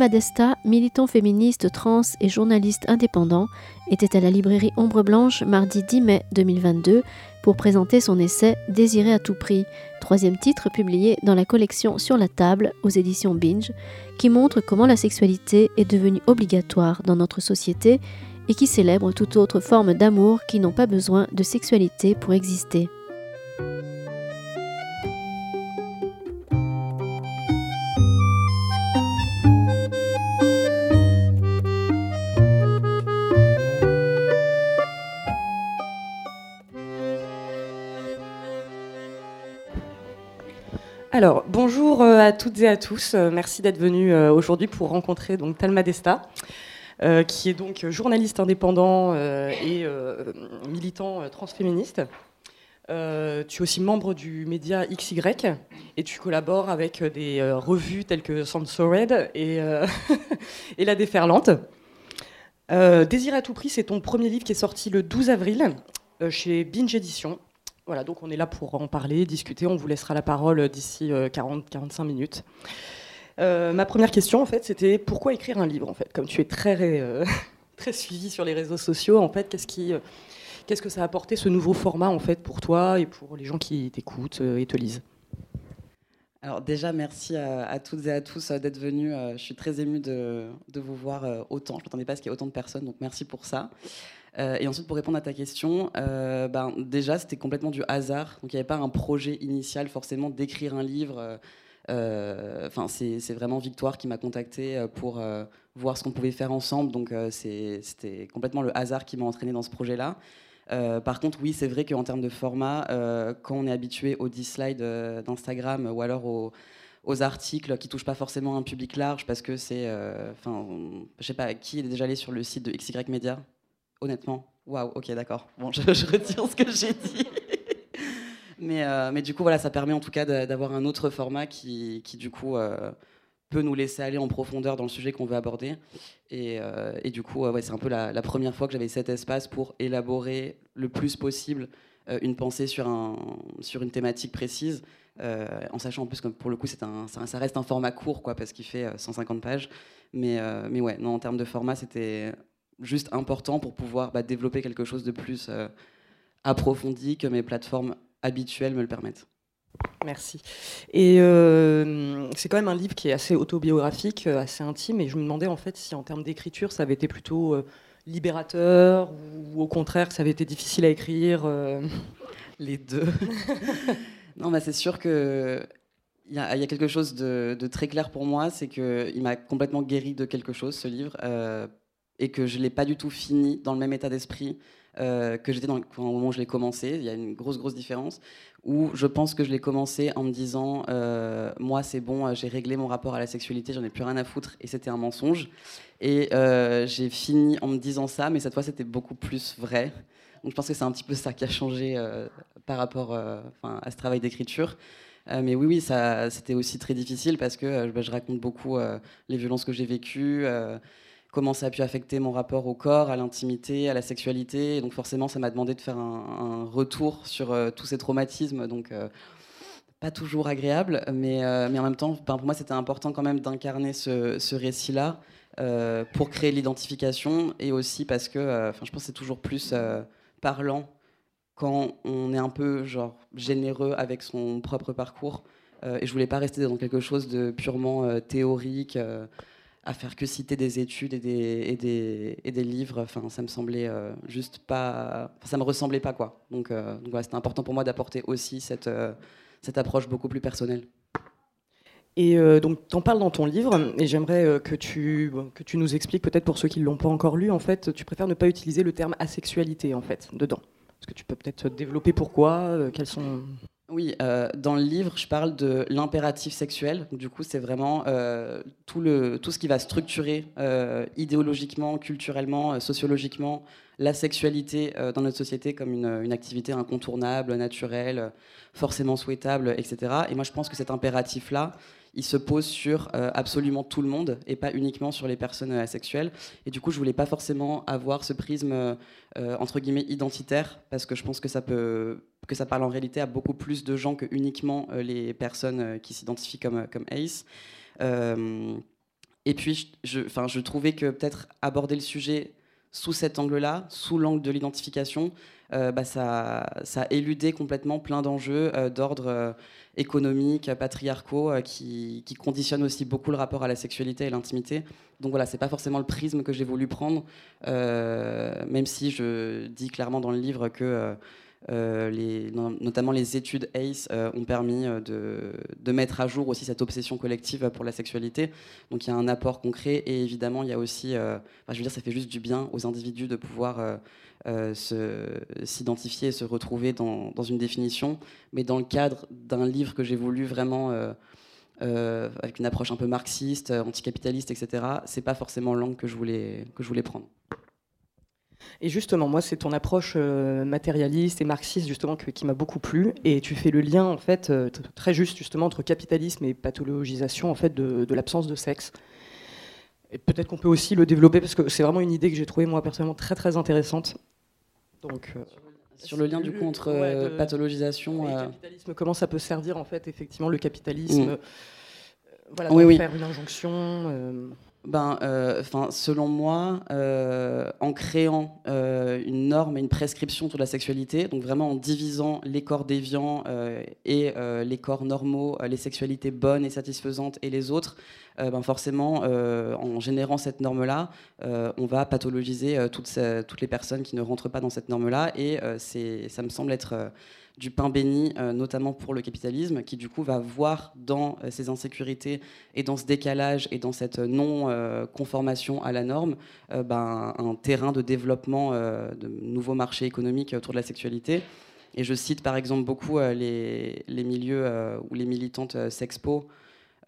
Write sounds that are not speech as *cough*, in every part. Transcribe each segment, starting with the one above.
Talma Desta, militant féministe, trans et journaliste indépendant, était à la librairie Ombre Blanche mardi 10 mai 2022 pour présenter son essai Désiré à tout prix, troisième titre publié dans la collection Sur la table aux éditions Binge, qui montre comment la sexualité est devenue obligatoire dans notre société et qui célèbre toute autre forme d'amour qui n'ont pas besoin de sexualité pour exister. Bonjour euh, à toutes et à tous. Euh, merci d'être venus euh, aujourd'hui pour rencontrer donc Talma Desta, qui est donc journaliste indépendant et militant transféministe. tu es aussi membre du média XY et tu collabores avec des revues telles que Censored et, *laughs* et La Déferlante. Désir à tout prix, c'est ton premier livre qui est sorti le 12 avril chez Binge Edition. Voilà, donc on est là pour en parler, discuter. On vous laissera la parole d'ici 40-45 euh, minutes. Euh, ma première question, en fait, c'était pourquoi écrire un livre, en fait? Comme tu es très, euh, *laughs* suivi sur les réseaux sociaux, en fait, qu'est-ce qu'est-ce que ça a apporté ce nouveau format, en fait, pour toi et pour les gens qui t'écoutent et te lisent? Alors déjà, merci à, toutes et à tous d'être venus. Je suis très émue de vous voir autant. Je ne m'attendais pas à ce qu'il y ait autant de personnes, donc merci pour ça. Euh, et ensuite, pour répondre à ta question, euh, ben, déjà, c'était complètement du hasard. Donc, il n'y avait pas un projet initial forcément d'écrire un livre. Euh, enfin, c'est vraiment Victoire qui m'a contacté pour voir ce qu'on pouvait faire ensemble. Donc, c'était complètement le hasard qui m'a entraîné dans ce projet-là. par contre, oui, c'est vrai qu'en termes de format, quand on est habitué aux 10 slides d'Instagram ou alors aux, articles qui touchent pas forcément un public large parce que c'est, enfin, je sais pas, qui est déjà allé sur le site de XY Media? Honnêtement, waouh, ok, d'accord. Bon, je, retire ce que j'ai dit. *laughs* mais, euh, mais du coup, voilà, ça permet en tout cas d'avoir un autre format qui, qui du coup, euh, peut nous laisser aller en profondeur dans le sujet qu'on veut aborder. Et, euh, et du coup, ouais, c'est un peu la, première fois que j'avais cet espace pour élaborer le plus possible une pensée sur, un, sur une thématique précise. en sachant en plus que pour le coup ça, reste un format court quoi, parce qu'il fait 150 pages. Mais, mais ouais, non, en termes de format, c'était juste important pour pouvoir bah, développer quelque chose de plus euh, approfondi que mes plateformes habituelles me le permettent. Merci. Et euh, c'est quand même un livre qui est assez autobiographique, euh, assez intime, et je me demandais en fait si en termes d'écriture, ça avait été plutôt libérateur ou au contraire ça avait été difficile à écrire. *laughs* Les deux. *laughs* non, bah, c'est sûr que il y, a quelque chose de, très clair pour moi, c'est qu'il m'a complètement guéri de quelque chose, ce livre, et que je ne l'ai pas du tout fini dans le même état d'esprit euh, que j'étais au moment où je l'ai commencé. Il y a une grosse, grosse différence. Où je pense que je l'ai commencé en me disant euh, Moi, c'est bon, j'ai réglé mon rapport à la sexualité, j'en ai plus rien à foutre, et c'était un mensonge. Et euh, j'ai fini en me disant ça, mais cette fois, c'était beaucoup plus vrai. Donc je pense que c'est un petit peu ça qui a changé par rapport à ce travail d'écriture. mais oui, oui, c'était aussi très difficile parce que bah, je raconte beaucoup les violences que j'ai vécues comment ça a pu affecter mon rapport au corps, à l'intimité, à la sexualité. donc forcément, ça m'a demandé de faire un, retour sur euh, tous ces traumatismes. Donc euh, pas toujours agréable, mais, euh, mais en même temps, pour moi, c'était important quand même d'incarner ce, récit-là pour créer l'identification et aussi parce que je pense que c'est toujours plus parlant quand on est un peu genre généreux avec son propre parcours. et je voulais pas rester dans quelque chose de purement théorique à faire que citer des études et des, et des, et des livres. Enfin, ça me semblait euh, juste pas. ça me ressemblait pas, quoi. Donc, euh, donc voilà, c'était important pour moi d'apporter aussi cette, euh, cette approche beaucoup plus personnelle. Et donc, tu en parles dans ton livre, et j'aimerais que, tu, que tu nous expliques, peut-être pour ceux qui ne l'ont pas encore lu, en fait, tu préfères ne pas utiliser le terme asexualité, en fait, dedans. Est-ce que tu peux peut-être développer pourquoi Quels sont oui, euh, dans le livre, je parle de l'impératif sexuel. Du coup, c'est vraiment euh, tout, ce qui va structurer euh, idéologiquement, culturellement, sociologiquement la sexualité dans notre société comme une, une, activité incontournable, naturelle, forcément souhaitable, etc. Et moi, je pense que cet impératif-là, il se pose sur euh, absolument tout le monde et pas uniquement sur les personnes euh, asexuelles. Et du coup, je voulais pas forcément avoir ce prisme euh, entre guillemets identitaire parce que je pense que ça peut que ça parle en réalité à beaucoup plus de gens que uniquement les personnes qui s'identifient comme comme ace. Et puis, je, enfin, je trouvais que peut-être aborder le sujet sous cet angle-là, sous l'angle de l'identification, euh, bah, ça, ça éludé complètement plein d'enjeux euh, d'ordre euh, économique, patriarcaux, qui, qui, conditionnent aussi beaucoup le rapport à la sexualité et l'intimité. Donc voilà, c'est pas forcément le prisme que j'ai voulu prendre, même si je dis clairement dans le livre que les, notamment les études ACE euh, ont permis euh, de, mettre à jour aussi cette obsession collective pour la sexualité. Donc il y a un apport concret et évidemment il y a aussi, je veux dire, ça fait juste du bien aux individus de pouvoir s'identifier et se retrouver dans, dans, une définition, mais dans le cadre d'un livre que j'ai voulu vraiment avec une approche un peu marxiste, anticapitaliste, etc. C'est pas forcément l'angle que je voulais que je voulais prendre. Et justement, moi, c'est ton approche euh, matérialiste et marxiste justement qui m'a beaucoup plu. Et tu fais le lien en fait euh, très juste justement entre capitalisme et pathologisation en fait de, l'absence de sexe. Et peut-être qu'on peut aussi le développer parce que c'est vraiment une idée que j'ai trouvée moi personnellement très très intéressante. Donc euh, sur le lien du coup entre pathologisation et capitalisme, comment ça peut servir en fait effectivement le capitalisme. Mm. Voilà, oui, faire une injonction ben, euh, selon moi, euh, en créant euh, une norme et une prescription sur la sexualité, donc vraiment en divisant les corps déviants et les corps normaux, les sexualités bonnes et satisfaisantes et les autres, ben forcément, en générant cette norme-là, on va pathologiser toutes, toutes, les personnes qui ne rentrent pas dans cette norme-là, et ça me semble être du pain béni, euh, notamment pour le capitalisme, qui du coup va voir dans euh, ces insécurités et dans ce décalage et dans cette non-conformation à la norme ben, un terrain de développement de nouveaux marchés économiques autour de la sexualité. Et je cite par exemple beaucoup les, les milieux ou les militantes sexpo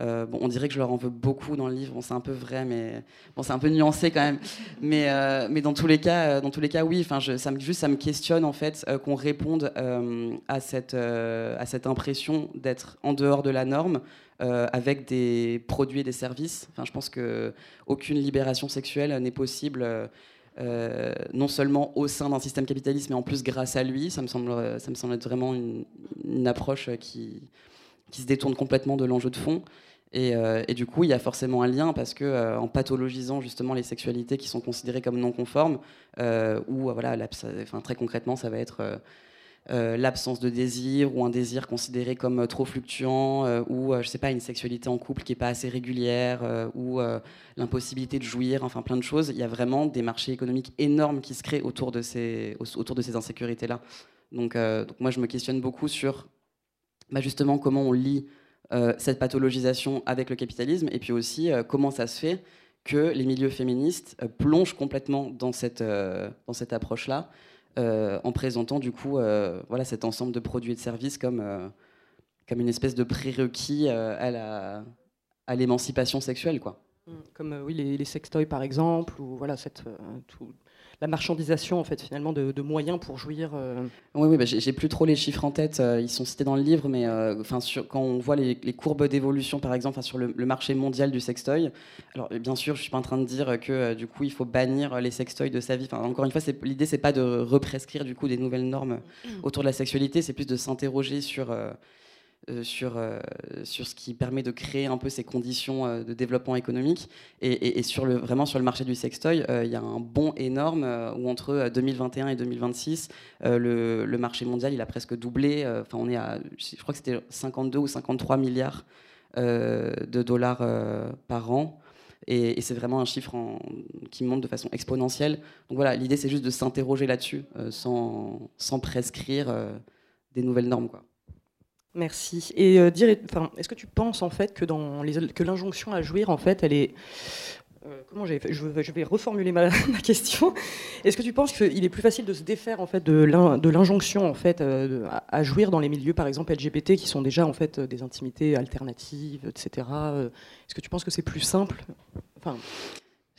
euh, on dirait que je leur en veux beaucoup dans le livre. c'est un peu vrai, mais c'est un peu nuancé quand même. Mais, euh, dans tous les cas, euh, dans tous les cas, oui. Ça me juste, ça me questionne en fait qu'on réponde à cette à cette impression d'être en dehors de la norme. avec des produits et des services. Enfin, je pense que aucune libération sexuelle n'est possible, non seulement au sein d'un système capitaliste, mais en plus grâce à lui. Ça me semble, ça me semble être vraiment une approche qui, qui se détourne complètement de l'enjeu de fond. Euh, et, du coup, il y a forcément un lien parce que euh, en pathologisant justement les sexualités qui sont considérées comme non conformes, euh, ou voilà, très concrètement, ça va être l'absence de désir ou un désir considéré comme trop fluctuant, ou je sais pas une sexualité en couple qui est pas assez régulière, ou l'impossibilité de jouir, enfin plein de choses. Il y a vraiment des marchés économiques énormes qui se créent autour de ces autour de ces insécurités là. Donc moi, je me questionne beaucoup sur bah, justement comment on lit euh, cette pathologisation avec le capitalisme, et puis aussi euh, comment ça se fait que les milieux féministes euh, plongent complètement dans cette, approche-là, en présentant du coup voilà, cet ensemble de produits et de services comme, comme une espèce de prérequis à l'émancipation sexuelle. Quoi. Mmh, comme les, sextoys par exemple, ou voilà, cette, tout, la marchandisation en fait finalement de, moyens pour jouir. Euh. Oui, oui bah, j'ai plus trop les chiffres en tête. Euh, ils sont cités dans le livre, mais euh, enfin quand on voit les, courbes d'évolution par exemple sur le, marché mondial du sextoy, alors bien sûr je suis pas en train de dire que du coup il faut bannir les sextoys de sa vie. Enfin, encore une fois, l'idée c'est pas de represcrire du coup des nouvelles normes mmh. autour de la sexualité, c'est plus de s'interroger sur sur, euh, sur ce qui permet de créer un peu ces conditions euh, de développement économique. Et, sur le, vraiment sur le marché du sextoy, il y a un bond énorme où entre 2021 et 2026, le, le, marché mondial il a presque doublé. Enfin, on est à, je crois que c'était 52 ou 53 milliards de dollars par an. Et, c'est vraiment un chiffre qui monte de façon exponentielle. Donc voilà, l'idée c'est juste de s'interroger là-dessus sans, sans, prescrire des nouvelles normes. Quoi. Merci. Et euh, est-ce que tu penses en fait que l'injonction à jouir en fait, elle est euh, je, vais reformuler *laughs* ma, question. Est-ce que tu penses qu'il est plus facile de se défaire en fait de l'injonction en fait euh, à, jouir dans les milieux par exemple LGBT qui sont déjà en fait des intimités alternatives, etc. Est-ce que tu penses que c'est plus simple?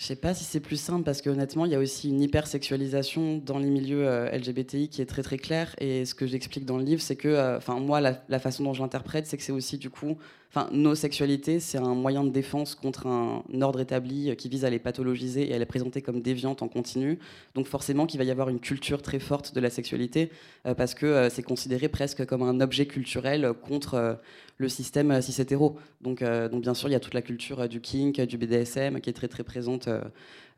Je sais pas si c'est plus simple parce qu'honnêtement, il y a aussi une hypersexualisation dans les milieux euh, LGBTI qui est très très claire. Et ce que j'explique dans le livre, c'est que, euh, enfin moi, la, façon dont je l'interprète, c'est que c'est aussi du coup, enfin, nos sexualités, c'est un moyen de défense contre un ordre établi qui vise à les pathologiser et à les présenter comme déviantes en continu. Donc forcément qu'il va y avoir une culture très forte de la sexualité parce que c'est considéré presque comme un objet culturel contre le système cis-hétéro. Donc, donc bien sûr, il y a toute la culture du kink, du BDSM qui est très très présente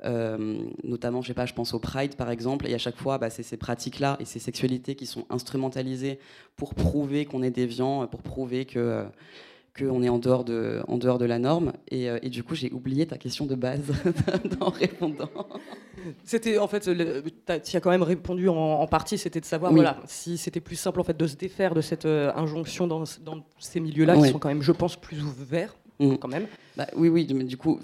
euh, notamment, je sais pas, je pense au Pride par exemple, et à chaque fois, bah, c'est ces pratiques-là et ces sexualités qui sont instrumentalisées pour prouver qu'on est déviant, pour prouver que euh, qu'on est en dehors de, en dehors de la norme. Et, euh, et du coup, j'ai oublié ta question de base *laughs* en répondant. C'était en fait, tu as quand même répondu en, partie, c'était de savoir voilà, si c'était plus simple en fait de se défaire de cette injonction dans, dans ces milieux-là qui sont quand même, je pense, plus ouverts mm. quand même. Bah, oui, oui, du coup,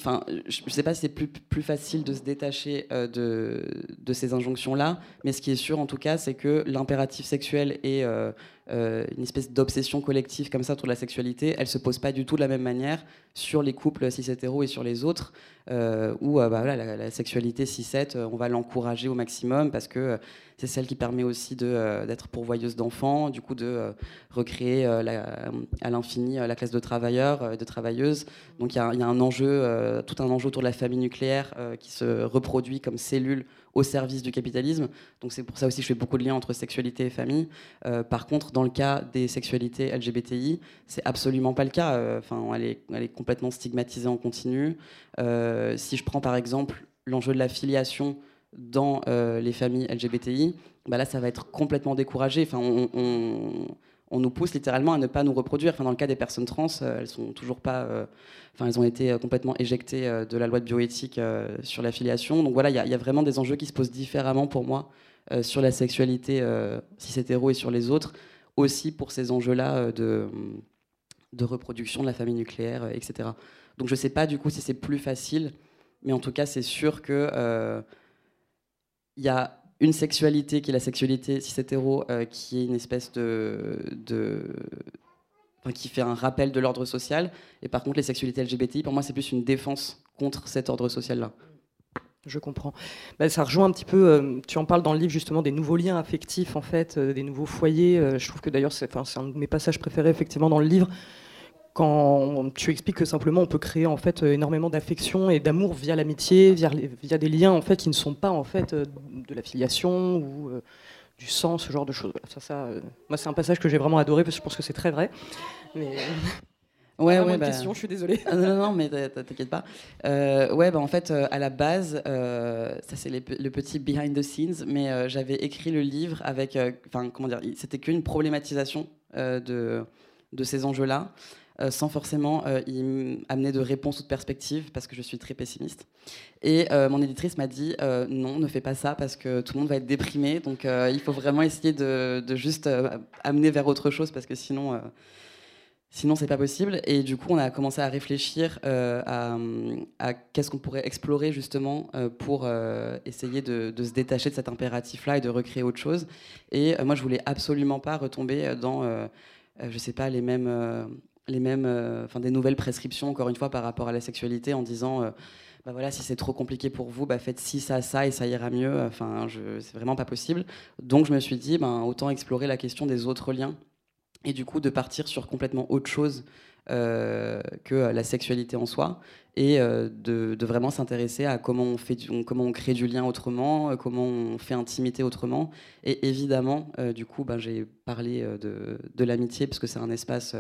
je ne sais pas si c'est plus, plus facile de se détacher euh, de, de, ces injonctions-là, mais ce qui est sûr en tout cas, c'est que l'impératif sexuel et euh, euh, une espèce d'obsession collective comme ça autour de la sexualité, elle se pose pas du tout de la même manière sur les couples cis-hétéros et sur les autres, où bah, voilà, la, sexualité cis-het, on va l'encourager au maximum parce que c'est celle qui permet aussi d'être pourvoyeuse d'enfants, du coup de recréer à l'infini la classe de travailleurs, de travailleuses. Donc il y, a un enjeu, tout un enjeu autour de la famille nucléaire qui se reproduit comme cellule au service du capitalisme. Donc c'est pour ça aussi que je fais beaucoup de liens entre sexualité et famille. Euh, par contre, dans le cas des sexualités LGBTI, c'est absolument pas le cas. Euh, enfin, elle, est, complètement stigmatisée en continu. Euh, si je prends par exemple l'enjeu de la filiation dans les familles LGBTI, bah là, ça va être complètement découragé. Enfin, on nous pousse littéralement à ne pas nous reproduire. Enfin, dans le cas des personnes trans, euh, elles sont toujours pas, euh, enfin, elles ont été euh, complètement éjectées de la loi de bioéthique sur l'affiliation. Donc voilà, il y, a vraiment des enjeux qui se posent différemment pour moi sur la sexualité cis hétéro et sur les autres, aussi pour ces enjeux-là de reproduction de la famille nucléaire, etc. Donc je sais pas du coup si c'est plus facile, mais en tout cas c'est sûr que il y a une sexualité qui est la sexualité cis-hétéro, euh, qui est une espèce de, qui fait un rappel de l'ordre social. Et par contre, les sexualités LGBTI, pour moi, c'est plus une défense contre cet ordre social-là. Je comprends. Bah, ça rejoint un petit peu, euh, tu en parles dans le livre justement des nouveaux liens affectifs, en fait, euh, des nouveaux foyers. je trouve que d'ailleurs, c'est un de mes passages préférés, effectivement, dans le livre quand tu expliques que simplement on peut créer en fait énormément d'affection et d'amour via l'amitié, via, via, des liens en fait qui ne sont pas en fait euh, de l'affiliation ou euh, du sang, ce genre de choses. Ça, ça, euh, moi, c'est un passage que j'ai vraiment adoré parce que je pense que c'est très vrai. Mais... Ouais, ouais, bah... question, je suis désolée. Ah, non, non, mais t'inquiète pas. ouais, bah, en fait, à la base, ça c'est le petit behind the scenes, mais j'avais écrit le livre avec, enfin, comment dire, c'était qu'une problématisation de, de ces enjeux-là. Euh, sans forcément euh, y amener de réponse ou de perspective, parce que je suis très pessimiste. Et euh, mon éditrice m'a dit non, ne fais pas ça, parce que tout le monde va être déprimé, donc il faut vraiment essayer de, juste amener vers autre chose, parce que sinon... Sinon, c'est pas possible. Et du coup, on a commencé à réfléchir à, qu'est-ce qu'on pourrait explorer justement pour essayer de, de, se détacher de cet impératif-là et de recréer autre chose. Et moi, je voulais absolument pas retomber dans, je sais pas, les mêmes les mêmes, euh, enfin des nouvelles prescriptions encore une fois par rapport à la sexualité en disant euh, bah voilà, si c'est trop compliqué pour vous, bah faites ci, ça, ça et ça ira mieux. Enfin, c'est vraiment pas possible. Donc je me suis dit, ben, autant explorer la question des autres liens et du coup de partir sur complètement autre chose euh, que la sexualité en soi et de, vraiment s'intéresser à comment on, fait comment on crée du lien autrement, comment on fait intimité autrement. Et évidemment, du coup, ben, j'ai parlé de, de l'amitié parce que c'est un espace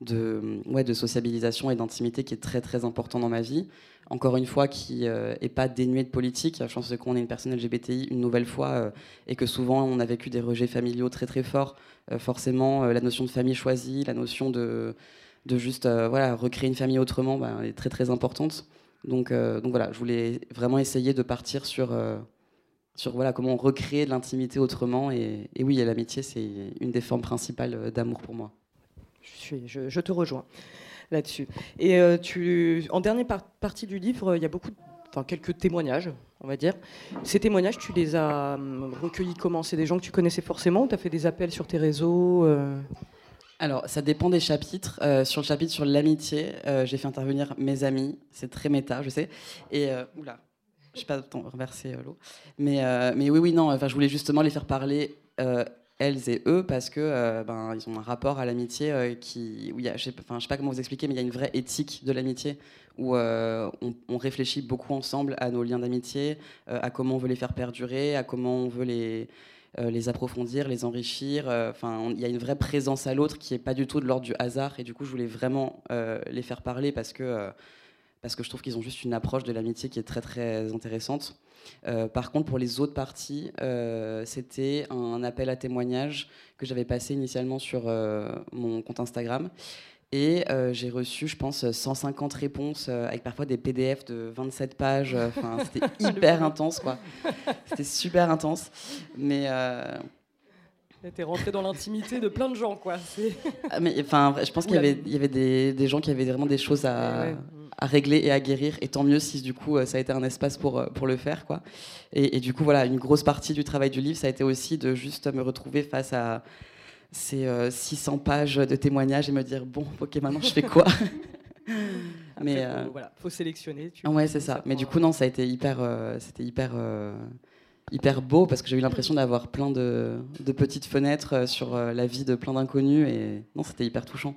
de, ouais, de sociabilisation et d'intimité qui est très très important dans ma vie. Encore une fois, qui n'est euh, pas dénué de politique. Je pense qu'on est une personne LGBTI une nouvelle fois euh, et que souvent on a vécu des rejets familiaux très très forts. Euh, forcément, la notion de famille choisie, la notion de, de juste voilà, recréer une famille autrement bah, est très très importante. Donc, donc voilà, je voulais vraiment essayer de partir sur, sur voilà, comment recréer de l'intimité autrement. Et, et oui, l'amitié, c'est une des formes principales d'amour pour moi je, te rejoins là-dessus. Et euh, en dernière partie du livre, il y a quelques témoignages, on va dire. Ces témoignages, tu les as hum, recueillis comment? C'est des gens que tu connaissais forcément ou tu as fait des appels sur tes réseaux euh? Alors, ça dépend des chapitres. Euh, sur le chapitre sur l'amitié, j'ai fait intervenir mes amis. C'est très méta, je sais. Et oula, je sais pas renverser l'eau. Mais, mais oui, oui, non. Enfin, je voulais justement les faire parler elles et eux parce que ben, ils ont un rapport à l'amitié qui, où il y a, je sais, sais pas comment vous expliquer, mais il y a une vraie éthique de l'amitié où on, on, réfléchit beaucoup ensemble à nos liens d'amitié, à comment on veut les faire perdurer, à comment on veut les euh, les approfondir, les enrichir. Euh, enfin, il y a une vraie présence à l'autre qui n'est pas du tout de l'ordre du hasard. Et du coup, je voulais vraiment euh, les faire parler parce que, parce que je trouve qu'ils ont juste une approche de l'amitié qui est très très intéressante. par contre, pour les autres parties, c'était un appel à témoignage que j'avais passé initialement sur mon compte Instagram. Et euh, j'ai reçu, je pense, 150 réponses euh, avec parfois des PDF de 27 pages. Euh, enfin, *laughs* c'était hyper intense, quoi. C'était super intense. Mais. T'es rentré dans l'intimité de plein de gens, quoi. Ah, mais enfin, je pense qu'il y avait, il y avait des, des, gens qui avaient vraiment des choses à, à, régler et à guérir. Et tant mieux si du coup ça a été un espace pour, pour le faire, quoi. Et, et du coup, voilà, une grosse partie du travail du livre, ça a été aussi de juste me retrouver face à c'est 600 euh, pages de témoignages et me dire bon, ok, maintenant je fais quoi? *laughs* *laughs* Mais il euh, voilà, faut sélectionner. Tu ouais, c'est ça. Mais du coup, non, ça a été hyper, euh, c'était hyper, hyper beau parce que j'ai eu l'impression d'avoir plein de, de, petites fenêtres sur la vie de plein d'inconnus et non, c'était hyper touchant.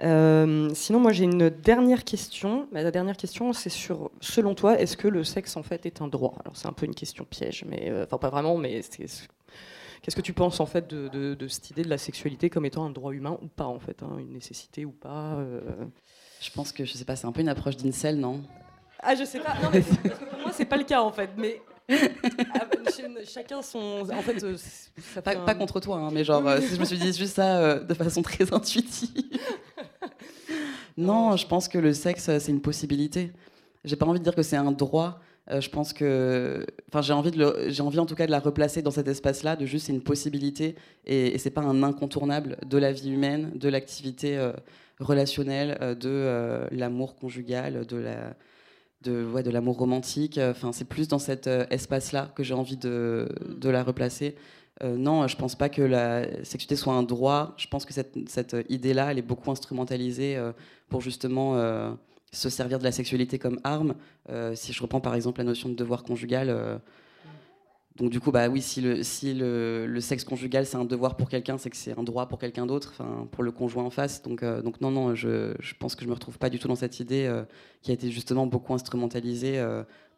Sinon, moi j'ai une dernière question. La dernière question, c'est sur, selon toi, est-ce que le sexe en fait est un droit? Alors c'est un peu une question piège, mais enfin pas vraiment, mais Qu'est-ce que tu penses en fait de, cette idée de la sexualité comme étant un droit humain ou pas en fait, hein, une nécessité ou pas euh? Je pense que je sais pas, c'est un peu une approche d'incel, non? Ah je sais pas, non, mais parce que pour moi c'est pas le cas en fait, mais ah, chacun son. En fait, euh, ça pas, pas, contre toi, hein, mais genre, euh, si je me suis dit juste ça de façon très intuitive. Non, je pense que le sexe, c'est une possibilité. J'ai pas envie de dire que c'est un droit, euh, je pense que, enfin, j'ai envie envie en tout cas de la replacer dans cet espace-là, de juste une possibilité et, et c'est pas un incontournable de la vie humaine, de l'activité euh, relationnelle, euh, de l'amour conjugal, de la, de, ouais, de l'amour romantique. Enfin, c'est plus dans cet espace-là que j'ai envie de, de, la replacer. non, je pense pas que la sexualité soit un droit. Je pense que cette, cette idée-là, elle est beaucoup instrumentalisée pour justement se servir de la sexualité comme arme. Euh, si je reprends par exemple la notion de devoir conjugal, euh, donc du coup, bah oui, si le, si le, le sexe conjugal c'est un devoir pour quelqu'un, c'est que c'est un droit pour quelqu'un d'autre, enfin pour le conjoint en face. Donc, euh, donc non, non, je, je, pense que je me retrouve pas du tout dans cette idée qui a été justement beaucoup instrumentalisée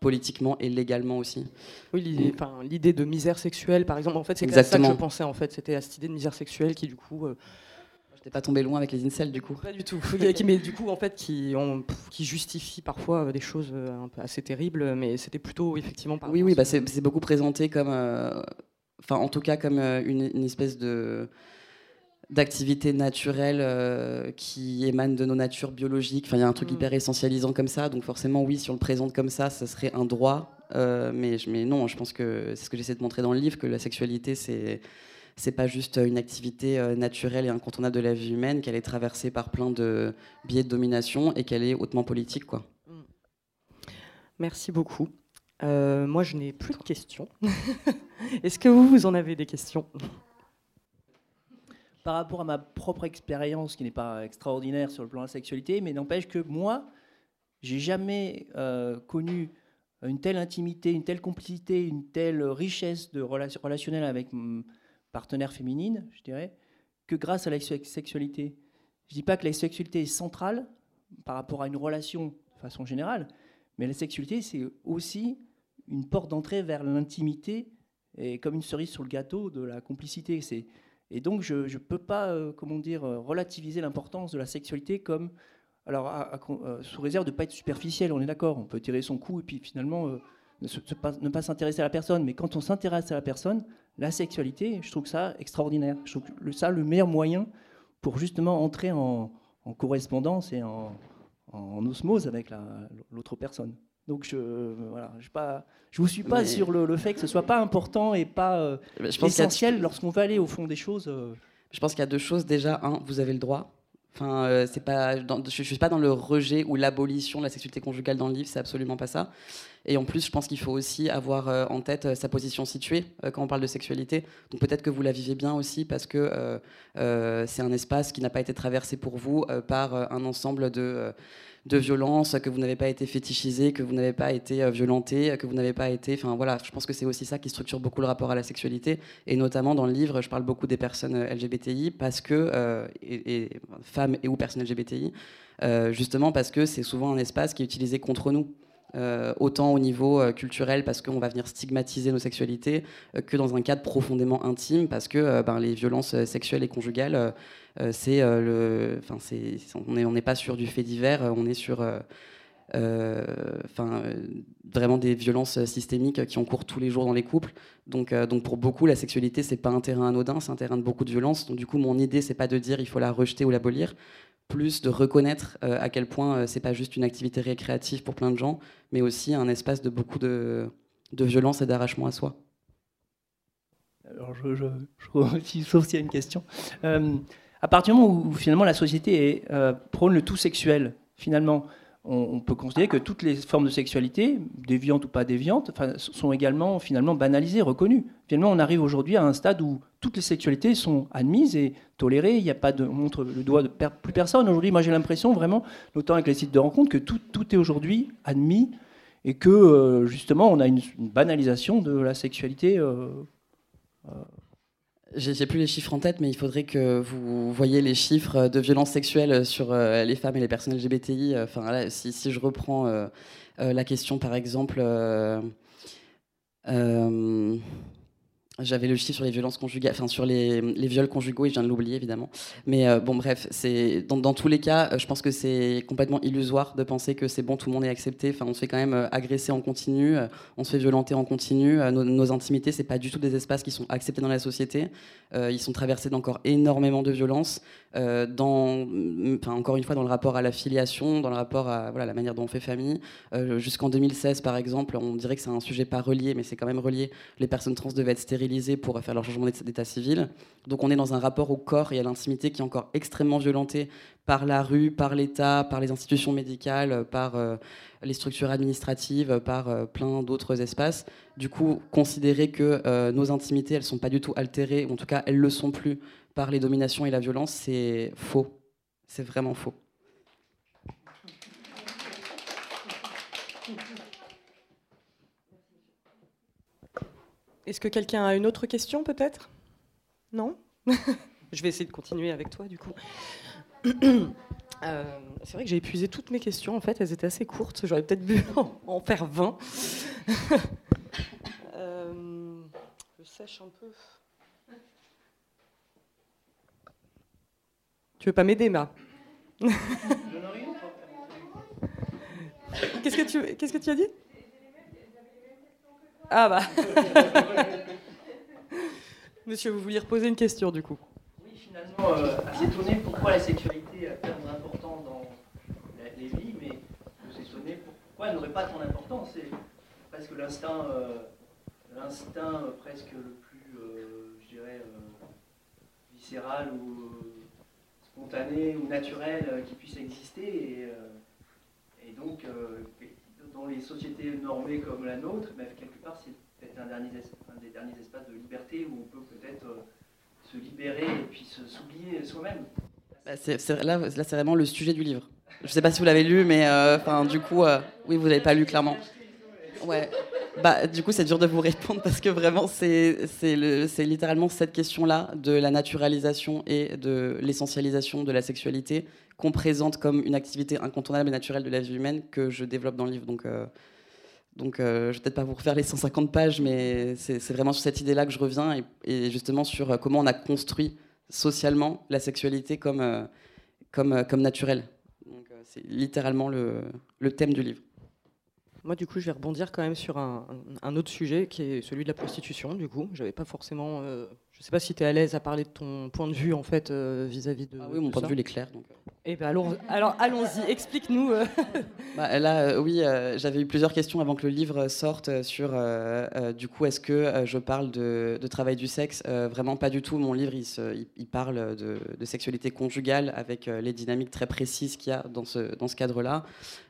politiquement et légalement aussi. Oui, l'idée de misère sexuelle, par exemple, en fait, c'est ça que je pensais. En fait, c'était à cette idée de misère sexuelle qui du coup T'es pas tombé loin avec les incels du coup Pas du tout. mais du coup, en fait, qui, ont, qui justifient parfois des choses euh, un peu assez terribles, mais c'était plutôt effectivement par. Oui, oui, bah c'est beaucoup présenté comme, euh, enfin, en tout cas, comme euh, une, espèce de d'activité naturelle qui émane de nos natures biologiques. Enfin, il y a un truc mm. hyper essentialisant comme ça, donc forcément, oui, si on le présente comme ça, ça serait un droit. mais, mais non, je pense que c'est ce que j'essaie de montrer dans le livre, que la sexualité, c'est c'est pas juste une activité euh, naturelle et incontournable de la vie humaine, qu'elle est traversée par plein de biais de domination et qu'elle est hautement politique. Quoi. Mm. Merci beaucoup. Euh, moi, je n'ai plus de questions. *laughs* Est-ce que vous, vous en avez des questions? Par rapport à ma propre expérience, qui n'est pas extraordinaire sur le plan de la sexualité, mais n'empêche que moi, j'ai jamais euh, connu une telle intimité, une telle complicité, une telle richesse de relationnelle avec partenaire féminine, je dirais, que grâce à la sexualité. Je ne dis pas que la sexualité est centrale par rapport à une relation de façon générale, mais la sexualité, c'est aussi une porte d'entrée vers l'intimité et comme une cerise sur le gâteau de la complicité. Et donc, je ne peux pas, euh, comment dire, euh, relativiser l'importance de la sexualité comme. Alors, euh, sous réserve de ne pas être superficiel, on est d'accord, on peut tirer son coup et puis finalement ne, pas s'intéresser à la personne. Mais quand on s'intéresse à la personne, la sexualité, je trouve ça extraordinaire. Je trouve que ça le meilleur moyen pour justement entrer en, correspondance et en, osmose avec l'autre personne. Donc je voilà, je pas, je vous suis pas sur le, fait que ce soit pas important et pas euh, essentiel lorsqu'on veut aller au fond des choses. Euh. Je pense qu'il y a deux choses. Déjà, un, vous avez le droit. Enfin, euh, c'est pas, je ne suis pas dans le rejet ou l'abolition de la sexualité conjugale dans le livre, c'est absolument pas ça. Et en plus, je pense qu'il faut aussi avoir en tête sa position située quand on parle de sexualité. Donc peut-être que vous la vivez bien aussi parce que c'est un espace qui n'a pas été traversé pour vous par un ensemble de de violence, que vous n'avez pas été fétichisé, que vous n'avez pas été euh, violenté, que vous n'avez pas été. Enfin voilà, je pense que c'est aussi ça qui structure beaucoup le rapport à la sexualité. Et notamment dans le livre, je parle beaucoup des personnes euh, LGBTI parce que euh, et, femmes et ou personnes LGBTI, justement parce que c'est souvent un espace qui est utilisé contre nous. Autant au niveau culturel parce qu'on va venir stigmatiser nos sexualités que dans un cadre profondément intime parce que ben, les violences sexuelles et conjugales euh, c'est euh, le, enfin c'est, on n'est on pas sur du fait divers, on est sur enfin, vraiment des violences systémiques qui ont cours tous les jours dans les couples. Donc, donc pour beaucoup, la sexualité, c'est pas un terrain anodin, c'est un terrain de beaucoup de violence. Donc du coup, mon idée, c'est pas de dire il faut la rejeter ou l'abolir, plus de reconnaître à quel point c'est pas juste une activité récréative pour plein de gens, mais aussi un espace de beaucoup de, de violence et d'arrachement à soi. Alors, je, je, je, sauf s'il y a une question à partir du moment où, finalement la société est, euh, prône le tout sexuel, finalement, on, peut considérer que toutes les formes de sexualité, déviantes ou pas déviantes, sont également finalement banalisées, reconnues. Finalement, on arrive aujourd'hui à un stade où toutes les sexualités sont admises et tolérées. Il n'y a pas de on montre le doigt de plus personne aujourd'hui. Moi, j'ai l'impression vraiment, notamment avec les sites de rencontres, que tout, est aujourd'hui admis et que euh, justement, on a une, banalisation de la sexualité. Euh, j'ai plus les chiffres en tête, mais il faudrait que vous voyez les chiffres de violences sexuelles sur euh, les femmes et les personnes LGBTI. Enfin, si, je reprends euh, euh, la question, par exemple, j'avais le chiffre sur les violences conjugales, enfin sur les, viols conjugaux, et je viens de l'oublier évidemment. Mais euh, bon, bref, c'est dans, tous les cas, euh, je pense que c'est complètement illusoire de penser que c'est bon, tout le monde est accepté. Enfin, on se fait quand même euh, agresser en continu, on se fait violenter en continu. Nos, nos intimités, c'est pas du tout des espaces qui sont acceptés dans la société. ils sont traversés d'encore énormément de violences. dans, enfin, encore une fois, dans le rapport à la filiation, dans le rapport à voilà, la manière dont on fait famille. Jusqu'en 2016, par exemple, on dirait que c'est un sujet pas relié, mais c'est quand même relié. Les personnes trans devaient être pour faire leur changement d'état civil. Donc on est dans un rapport au corps et à l'intimité qui est encore extrêmement violenté par la rue, par l'État, par les institutions médicales, par euh, les structures administratives, par euh, plein d'autres espaces. Du coup, considérer que euh, nos intimités, elles sont pas du tout altérées, ou en tout cas elles le sont plus par les dominations et la violence, c'est faux. C'est vraiment faux. Est-ce que quelqu'un a une autre question peut-être? Non? *laughs* Je vais essayer de continuer avec toi du coup. *clears throat* Euh, c'est vrai que j'ai épuisé toutes mes questions en fait, elles étaient assez courtes, j'aurais peut-être pu *laughs* en faire 20. *laughs* euh, je sèche un peu. Tu veux pas m'aider, Ma Qu'est-ce qu'est-ce que tu as dit? Ah bah. *laughs* Monsieur, vous vouliez reposer une question du coup Oui, finalement, euh, assez étonné pourquoi la sécurité a tellement d'importance dans les vies, mais vous étonné pourquoi elle n'aurait pas tant d'importance. C'est parce que l'instinct, euh, l'instinct presque le plus, euh, je dirais, viscéral ou spontané ou naturel qui puisse exister. Et, et donc, dans les sociétés normées comme la nôtre, mais quelque part, c'est peut-être un, des derniers espaces de liberté où on peut peut-être euh, se libérer et puis s'oublier soi-même. Bah, là, c'est vraiment le sujet du livre. Je ne sais pas si vous l'avez lu, mais euh, du coup, euh, oui, vous l'avez pas lu clairement. Ouais. Bah, du coup, c'est dur de vous répondre parce que vraiment, c'est littéralement cette question-là de la naturalisation et de l'essentialisation de la sexualité qu'on présente comme une activité incontournable et naturelle de la vie humaine que je développe dans le livre. Donc, euh, donc euh, je vais peut-être pas vous refaire les 150 pages, mais c'est vraiment sur cette idée-là que je reviens et, justement sur euh, comment on a construit socialement la sexualité comme, comme, comme naturelle. C'est littéralement le, le thème du livre. Moi, du coup, je vais rebondir quand même sur un, autre sujet qui est celui de la prostitution. Du coup, j'avais pas forcément, je ne sais pas si tu es à l'aise à parler de ton point de vue en fait vis-à-vis de. Ah oui, mon point de vue est clair. Donc... Eh ben alors, allons-y, explique-nous. *laughs* Bah, là, oui, j'avais eu plusieurs questions avant que le livre sorte sur, du coup, est-ce que je parle de, travail du sexe Vraiment pas du tout. Mon livre, il, parle de, sexualité conjugale avec les dynamiques très précises qu'il y a dans ce, cadre-là.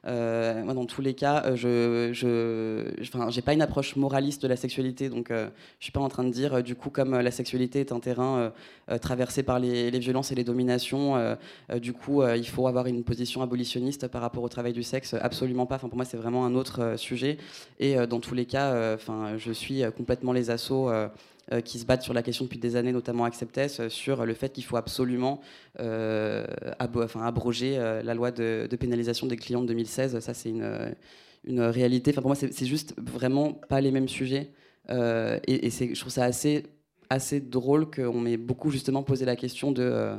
moi, dans tous les cas, je, je, j'ai pas une approche moraliste de la sexualité, donc je suis pas en train de dire, du coup, comme la sexualité est un terrain euh, euh, traversé par les, violences et les dominations. Euh, du coup, il faut avoir une position abolitionniste par rapport au travail du sexe. Absolument pas. Enfin, pour moi, c'est vraiment un autre sujet. Et dans tous les cas, enfin, je suis complètement les assauts. qui se battent sur la question depuis des années, notamment Acceptès, sur le fait qu'il faut absolument enfin, abroger la loi de, pénalisation des clients de 2016. Ça, c'est une, réalité. Enfin, pour moi, c'est juste vraiment pas les mêmes sujets. et, je trouve ça assez assez drôle qu'on m'ait beaucoup justement posé la question de, euh,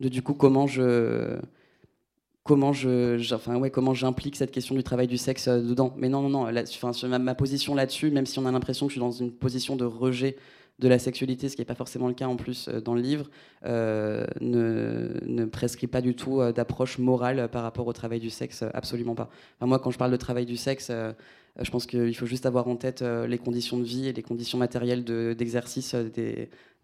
de du coup comment je comment je, enfin ouais comment j'implique cette question du travail du sexe euh, dedans. Mais non non non ma, position là-dessus même si on a l'impression que je suis dans une position de rejet de la sexualité, ce qui n'est pas forcément le cas en plus euh, dans le livre, ne, ne, prescrit pas du tout d'approche morale par rapport au travail du sexe, absolument pas. moi, quand je parle de travail du sexe, euh, je pense qu'il faut juste avoir en tête euh, les conditions de vie et les conditions matérielles d'exercice euh,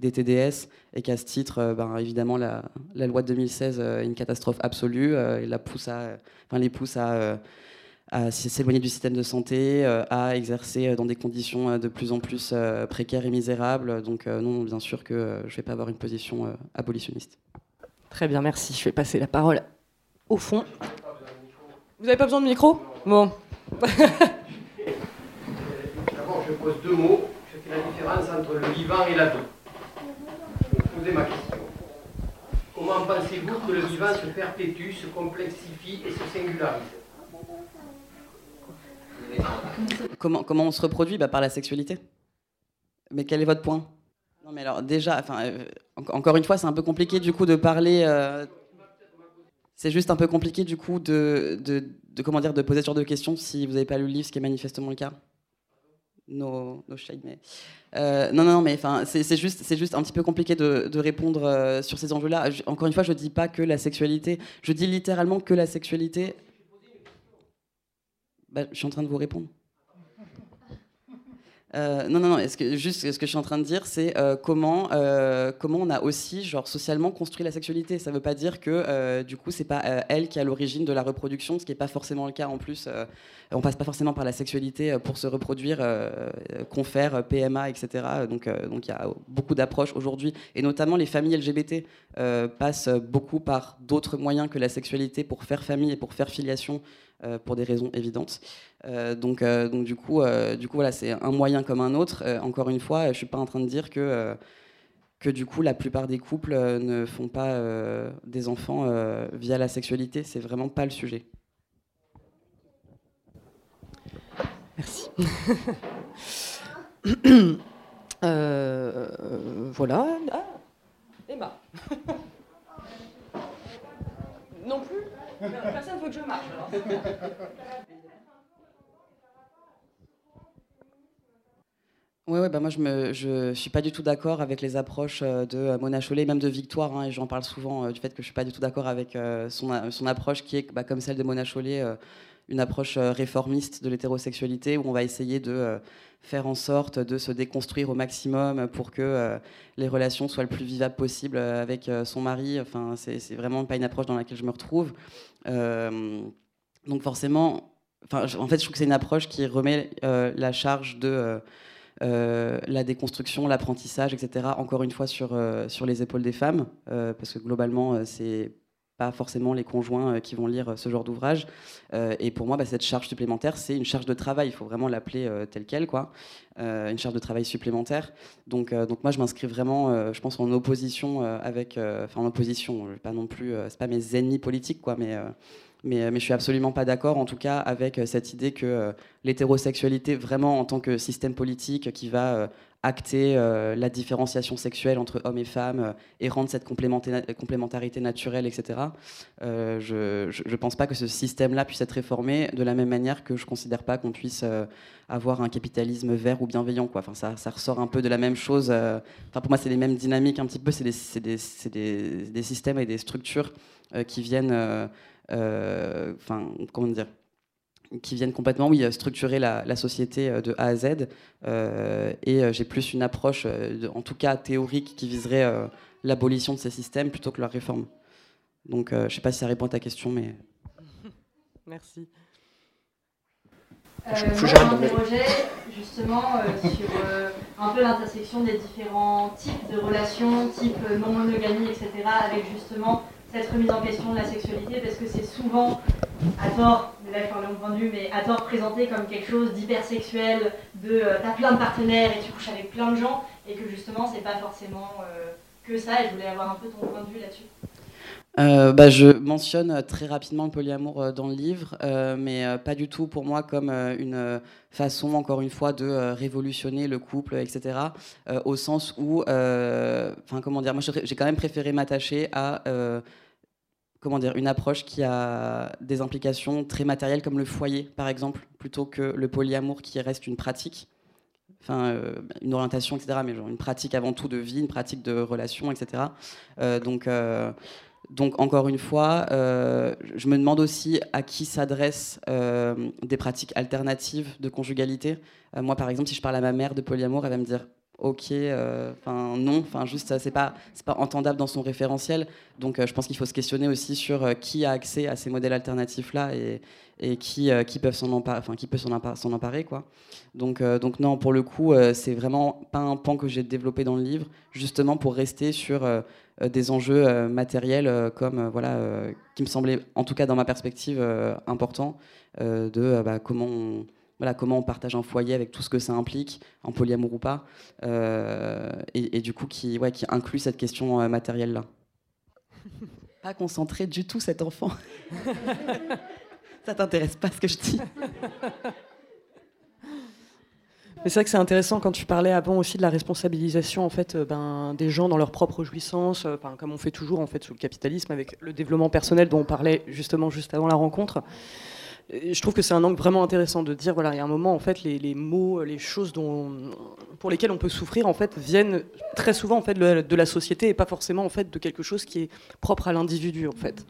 des, TDS, et qu'à ce titre, ben, évidemment, la, loi de 2016 est une catastrophe absolue, et la pousse à, enfin, les pousse à, s'éloigner du système de santé, à exercer dans des conditions de plus en plus précaires et misérables. Donc non, bien sûr que je ne vais pas avoir une position abolitionniste. Très bien, merci. Je vais passer la parole au fond. Vous n'avez pas besoin de micro? Bon. *laughs* je pose deux mots. Je fais la différence entre le vivant et la vie. Posez ma question. Comment pensez-vous que le vivant se perpétue, se complexifie et se singularise? Comment, comment on se reproduit bah, Par la sexualité? Mais quel est votre point? Non, mais alors déjà, enfin, euh, encore une fois, c'est un peu compliqué du coup de parler. Euh, c'est juste un peu compliqué du coup de, de, comment dire, de poser ce genre de questions si vous n'avez pas lu le livre, ce qui est manifestement le cas no, no mais euh, non, non, mais enfin, c'est juste, juste un petit peu compliqué de, de répondre euh, sur ces enjeux-là. Encore une fois, je dis pas que la sexualité, je dis littéralement que la sexualité. Bah, je suis en train de vous répondre. Euh, non, non, non. Juste ce que je suis en train de dire, c'est euh, comment, euh, comment on a aussi, genre, socialement construit la sexualité. Ça ne veut pas dire que, du coup, c'est pas elle qui est à l'origine de la reproduction, ce qui n'est pas forcément le cas en plus. on passe pas forcément par la sexualité pour se reproduire, confère, PMA, etc. Donc, donc il y a beaucoup d'approches aujourd'hui, et notamment les familles LGBT passent beaucoup par d'autres moyens que la sexualité pour faire famille et pour faire filiation euh, pour des raisons évidentes. Euh, donc, euh, donc du coup, du coup voilà, c'est un moyen comme un autre. encore une fois, je suis pas en train de dire que que du coup la plupart des couples ne font pas des enfants via la sexualité. C'est vraiment pas le sujet. Merci. *laughs* voilà. Ah, Emma. *laughs* non plus Personne ne veut que je marche. Oui, bah moi je ne suis pas du tout d'accord avec les approches euh, de euh, Mona Chollet, même de Victoire, hein, et j'en parle souvent euh, du fait que je suis pas du tout d'accord avec son, son, approche qui est bah, comme celle de Mona Chollet, une approche réformiste de l'hétérosexualité où on va essayer de faire en sorte de se déconstruire au maximum pour que les relations soient le plus vivables possible avec son mari. Enfin, c'est vraiment pas une approche dans laquelle je me retrouve. donc forcément, enfin, en fait, je trouve que c'est une approche qui remet la charge de euh, la déconstruction, l'apprentissage, etc., encore une fois sur, euh, sur les épaules des femmes, euh, parce que globalement, c'est pas forcément les conjoints qui vont lire ce genre d'ouvrage. et pour moi, bah, cette charge supplémentaire, c'est une charge de travail. Il faut vraiment l'appeler telle quelle, quoi. une charge de travail supplémentaire. Donc, donc moi, je m'inscris vraiment, je pense, en opposition avec, enfin en opposition. Pas non plus, c'est pas mes ennemis politiques, quoi, mais Mais, mais je suis absolument pas d'accord, en tout cas, avec cette idée que l'hétérosexualité, vraiment en tant que système politique qui va acter euh, la différenciation sexuelle entre hommes et femmes euh, et rendre cette complémentarité naturelle, etc. Euh, je ne pense pas que ce système-là puisse être réformé de la même manière que je ne considère pas qu'on puisse avoir un capitalisme vert ou bienveillant. Enfin, ça, ressort un peu de la même chose. Enfin, pour moi, c'est les mêmes dynamiques un petit peu. C'est des, systèmes et des structures qui viennent... Enfin, comment dire qui viennent complètement oui, structurer la, société euh, de A à Z. Euh, et euh, j'ai plus une approche, en tout cas théorique, qui viserait l'abolition de ces systèmes plutôt que leur réforme. Donc je ne sais pas si ça répond à ta question, mais... *laughs* Merci. je m'interrogeais justement sur un peu l'intersection des différents types de relations, type non-monogamie, etc., avec justement cette remise en question de la sexualité, parce que c'est souvent, à tort, là je parle vue, mais à tort présenté comme quelque chose d'hypersexuel, de euh, t'as plein de partenaires et tu couches avec plein de gens, et que justement c'est pas forcément euh, que ça, et je voulais avoir un peu ton point de vue là-dessus. Euh, bah, je mentionne très rapidement le polyamour dans le livre, mais pas du tout pour moi comme une façon, encore une fois, de révolutionner le couple, etc. au sens où, enfin, comment dire, moi j'ai quand même préféré m'attacher à comment dire, une approche qui a des implications très matérielles comme le foyer, par exemple, plutôt que le polyamour qui reste une pratique, enfin euh, une orientation, etc. Mais genre une pratique avant tout de vie, une pratique de relation, etc. Euh, donc, euh, donc encore une fois, je me demande aussi à qui s'adressent des pratiques alternatives de conjugalité. moi, par exemple, si je parle à ma mère de polyamour, elle va me dire ok, euh, enfin non, enfin juste c'est pas c'est pas entendable dans son référentiel. Donc euh, je pense qu'il faut se questionner aussi sur euh, qui a accès à ces modèles alternatifs là et, et qui qui peuvent s'en enfin qui peut s'en emparer, quoi. Donc donc non pour le coup c'est vraiment pas un pan que j'ai développé dans le livre justement pour rester sur des enjeux matériels comme voilà qui me semblaient en tout cas dans ma perspective importants de bah, comment voilà, comment on partage un foyer avec tout ce que ça implique, en polyamour ou pas, euh, et, du coup qui, ouais, qui inclut cette question euh, matérielle-là. *laughs* Pas concentré du tout cet enfant. *laughs* ça t'intéresse pas ce que je dis Mais c'est vrai que c'est intéressant quand tu parlais avant aussi de la responsabilisation en fait euh, ben, des gens dans leur propre jouissance, comme on fait toujours en fait sous le capitalisme avec le développement personnel dont on parlait justement juste avant la rencontre je trouve que c'est un angle vraiment intéressant de dire voilà il y a un moment en fait les, mots les choses dont, pour lesquelles on peut souffrir en fait viennent très souvent en fait de la société et pas forcément en fait de quelque chose qui est propre à l'individu en fait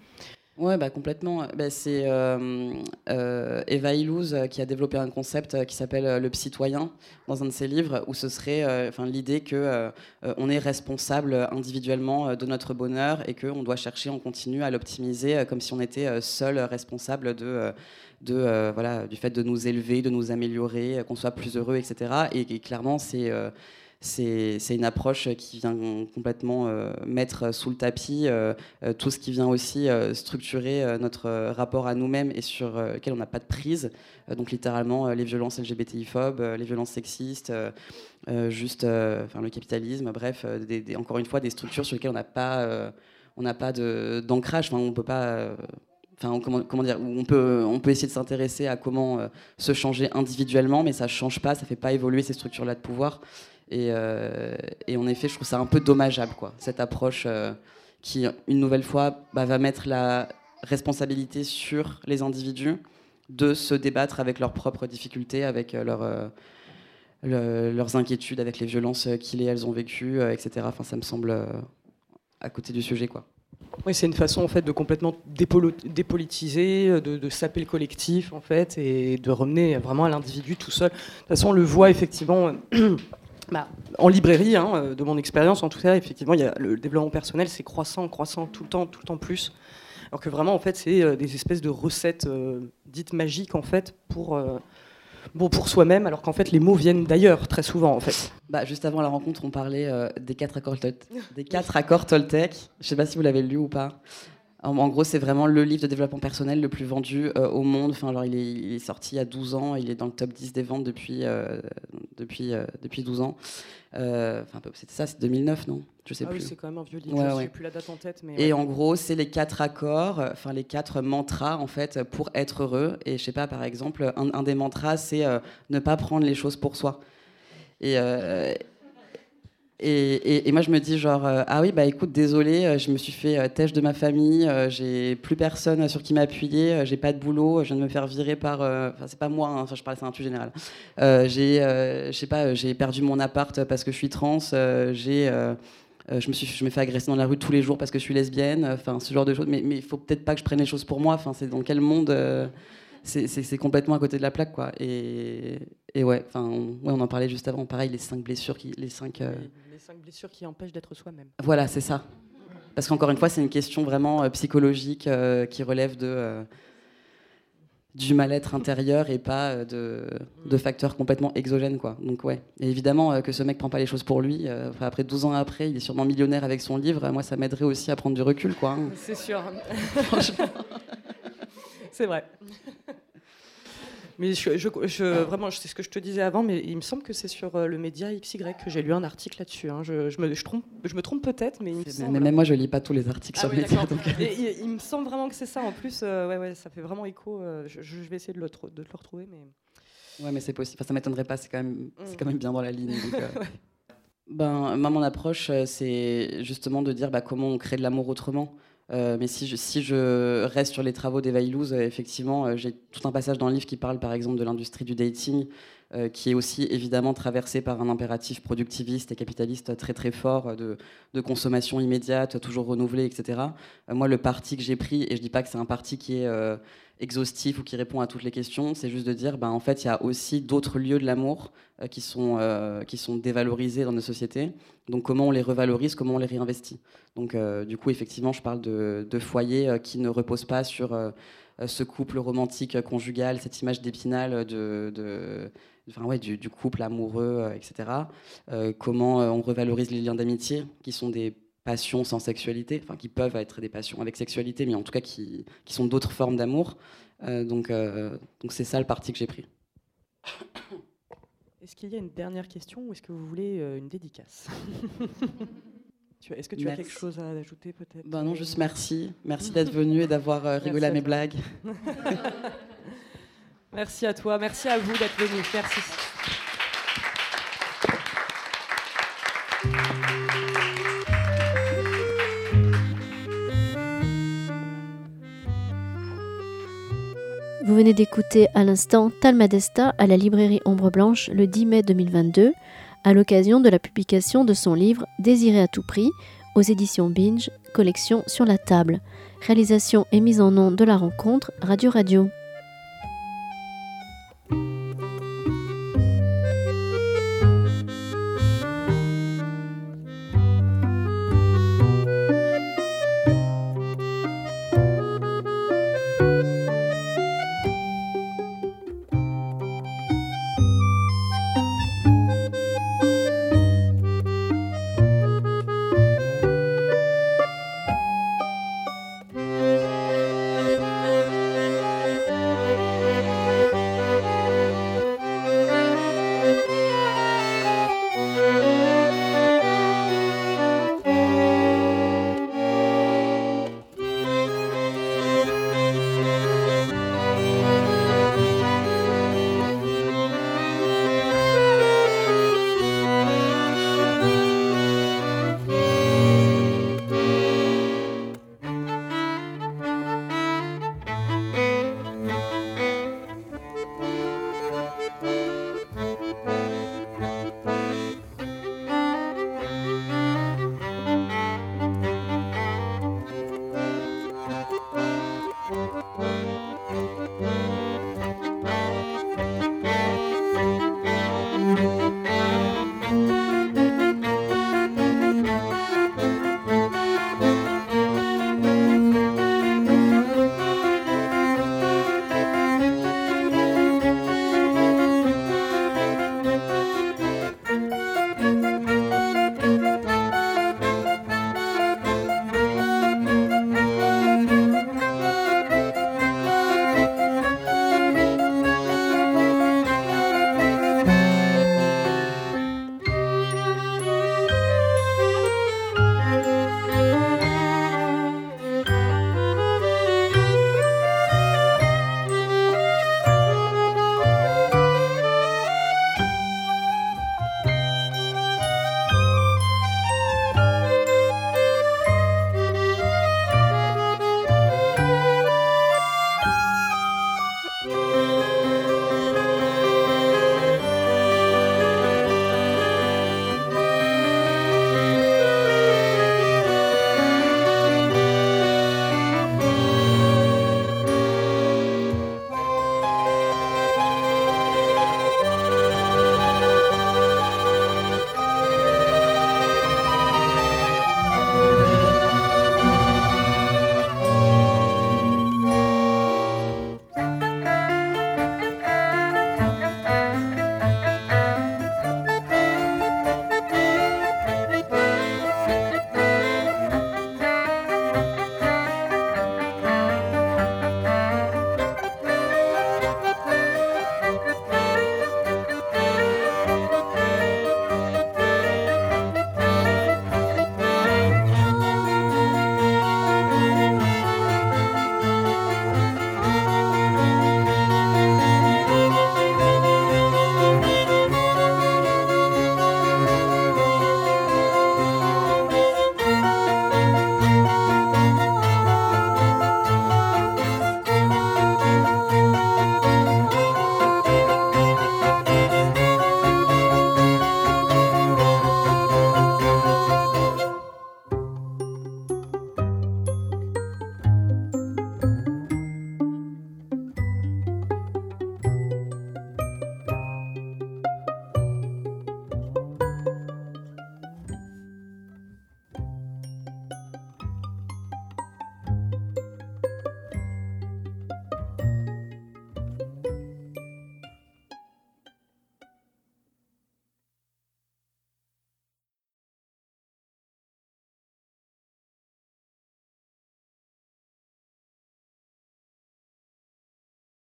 Ouais, bah, complètement. Bah, c'est euh, euh, Eva Illouz euh, qui a développé un concept qui s'appelle le citoyen dans un de ses livres, où ce serait l'idée que on est responsable individuellement de notre bonheur et qu'on doit chercher en continu à l'optimiser comme si on était seul responsable de de, voilà, du fait de nous élever, de nous améliorer, qu'on soit plus heureux, etc. Et, clairement, c'est c'est une approche qui vient complètement euh, mettre sous le tapis tout ce qui vient aussi structurer notre rapport à nous-mêmes et sur lequel on n'a pas de prise. donc littéralement les violences LGBTI-phobes, les violences sexistes, juste enfin, le capitalisme, bref, encore une fois des structures sur lesquelles on n'a pas, on pas d'ancrage, enfin, on peut pas comment, dire, on peut, essayer de s'intéresser à comment euh, se changer individuellement, mais ça ne change pas, ça ne fait pas évoluer ces structures-là de pouvoir. Euh, et, en effet, je trouve ça un peu dommageable, quoi, cette approche euh, qui, une nouvelle fois, bah, va mettre la responsabilité sur les individus de se débattre avec leurs propres difficultés, avec leurs inquiétudes, avec les violences qu'ils et elles ont vécues, etc. Enfin, ça me semble à côté du sujet, quoi. Oui, c'est une façon en fait de complètement dépolitiser, de, saper le collectif en fait, et de remener vraiment à l'individu tout seul. De toute façon, on le voit effectivement. *clears throat* Bah, en librairie, hein, de mon expérience en tout cas, effectivement, il y a le développement personnel, c'est croissant, croissant tout le temps, tout le temps plus. Alors que vraiment, en fait, c'est euh, des espèces de recettes euh, dites magiques en fait pour euh, bon pour soi-même, alors qu'en fait les mots viennent d'ailleurs très souvent en fait. Bah, juste avant la rencontre, on parlait euh, des quatre accords Toltec. Des quatre accords Toltec. Je sais pas si vous l'avez lu ou pas. En, gros, c'est vraiment le livre de développement personnel le plus vendu euh, au monde. Enfin, alors, il est, sorti il y a 12 ans, il est dans le top 10 des ventes depuis, euh, depuis, depuis 12 ans. Enfin, c'était ça, c'est 2009, non? Je sais ah plus. Oui, c'est quand même un vieux livre. je ne sais plus la date en tête. Mais et en gros, c'est les quatre accords, enfin les quatre mantras en fait pour être heureux. Et je sais pas, par exemple, un, un des mantras, c'est ne pas prendre les choses pour soi. Et, et, moi, je me dis genre, euh, ah oui, bah écoute, désolé, euh, je me suis fait euh, têche de ma famille, j'ai plus personne sur qui m'appuyer, j'ai pas de boulot, je viens de me faire virer par, enfin c'est pas moi, hein, je parle, c'est un truc général. j'ai, je sais pas, j'ai perdu mon appart parce que je suis trans, j'ai, je me suis, je me fais agresser dans la rue tous les jours parce que je suis lesbienne, enfin ce genre de choses. Mais il faut peut-être pas que je prenne les choses pour moi. Enfin, c'est dans quel monde c'est complètement à côté de la plaque, quoi. Et, et ouais, enfin, on, on en parlait juste avant. Pareil, les cinq blessures, qui, les cinq. Euh, cinq blessures qui empêchent d'être soi-même. Voilà, c'est ça. Parce qu'encore une fois, c'est une question vraiment euh, psychologique euh, qui relève de du mal-être intérieur et pas de, de, facteurs complètement exogènes, quoi. Donc ouais. Et évidemment que ce mec prend pas les choses pour lui. après 12 ans après, il est sûrement millionnaire avec son livre. Moi, ça m'aiderait aussi à prendre du recul, quoi. C'est sûr. Franchement. *laughs* c'est vrai. Mais je, je, vraiment, c'est ce que je te disais avant, mais il me semble que c'est sur euh, le média XY que j'ai lu un article là-dessus. Hein. Je, me, trompe, je me trompe peut-être, mais il me semble... Mais même moi, je lis pas tous les articles ah sur le média. il, me semble vraiment que c'est ça. En plus, euh, ouais, ouais, ça fait vraiment écho. Euh, je, vais essayer de le, de le retrouver, mais. Ouais, mais c'est possible. Enfin, ça m'étonnerait pas. C'est quand même, c'est quand même bien dans la ligne. *laughs* ben, moi, mon approche, c'est justement de dire bah, comment on crée de l'amour autrement. Euh, mais si je, reste sur les travaux d'Eva Illouz, euh, effectivement, euh, j'ai tout un passage dans le livre qui parle par exemple de l'industrie du dating, qui est aussi évidemment traversée par un impératif productiviste et capitaliste très très fort de, de consommation immédiate, toujours renouvelée, etc. moi, le parti que j'ai pris, et je dis pas que c'est un parti qui est exhaustif ou qui répond à toutes les questions. C'est juste de dire, ben, en fait, il y a aussi d'autres lieux de l'amour euh, qui, sont, euh, qui sont dévalorisés dans nos sociétés. Donc, comment on les revalorise, comment on les réinvestit. Donc, euh, du coup, effectivement, je parle de, de foyers qui ne reposent pas sur ce couple romantique conjugal, cette image d'épinal de, de Enfin, ouais, du, du, couple amoureux, etc. comment on revalorise les liens d'amitié, qui sont des passions sans sexualité, enfin qui peuvent être des passions avec sexualité, mais en tout cas qui, qui sont d'autres formes d'amour. Euh, donc euh, donc c'est ça le parti que j'ai pris. Est-ce qu'il y a une dernière question ou est-ce que vous voulez euh, une dédicace? *laughs* Est-ce que tu as quelque chose à ajouter peut-être? Ben Non, juste merci. Merci d'être venu et d'avoir rigolé à mes blagues. *laughs* merci à toi, merci à vous d'être venu. Merci. Vous venez d'écouter à l'instant Talmadesta à la librairie Ombre Blanche le 10 mai 2022, à l'occasion de la publication de son livre Désiré à tout prix aux éditions Binge, collection sur la table. Réalisation et mise en nom de la rencontre Radio Radio.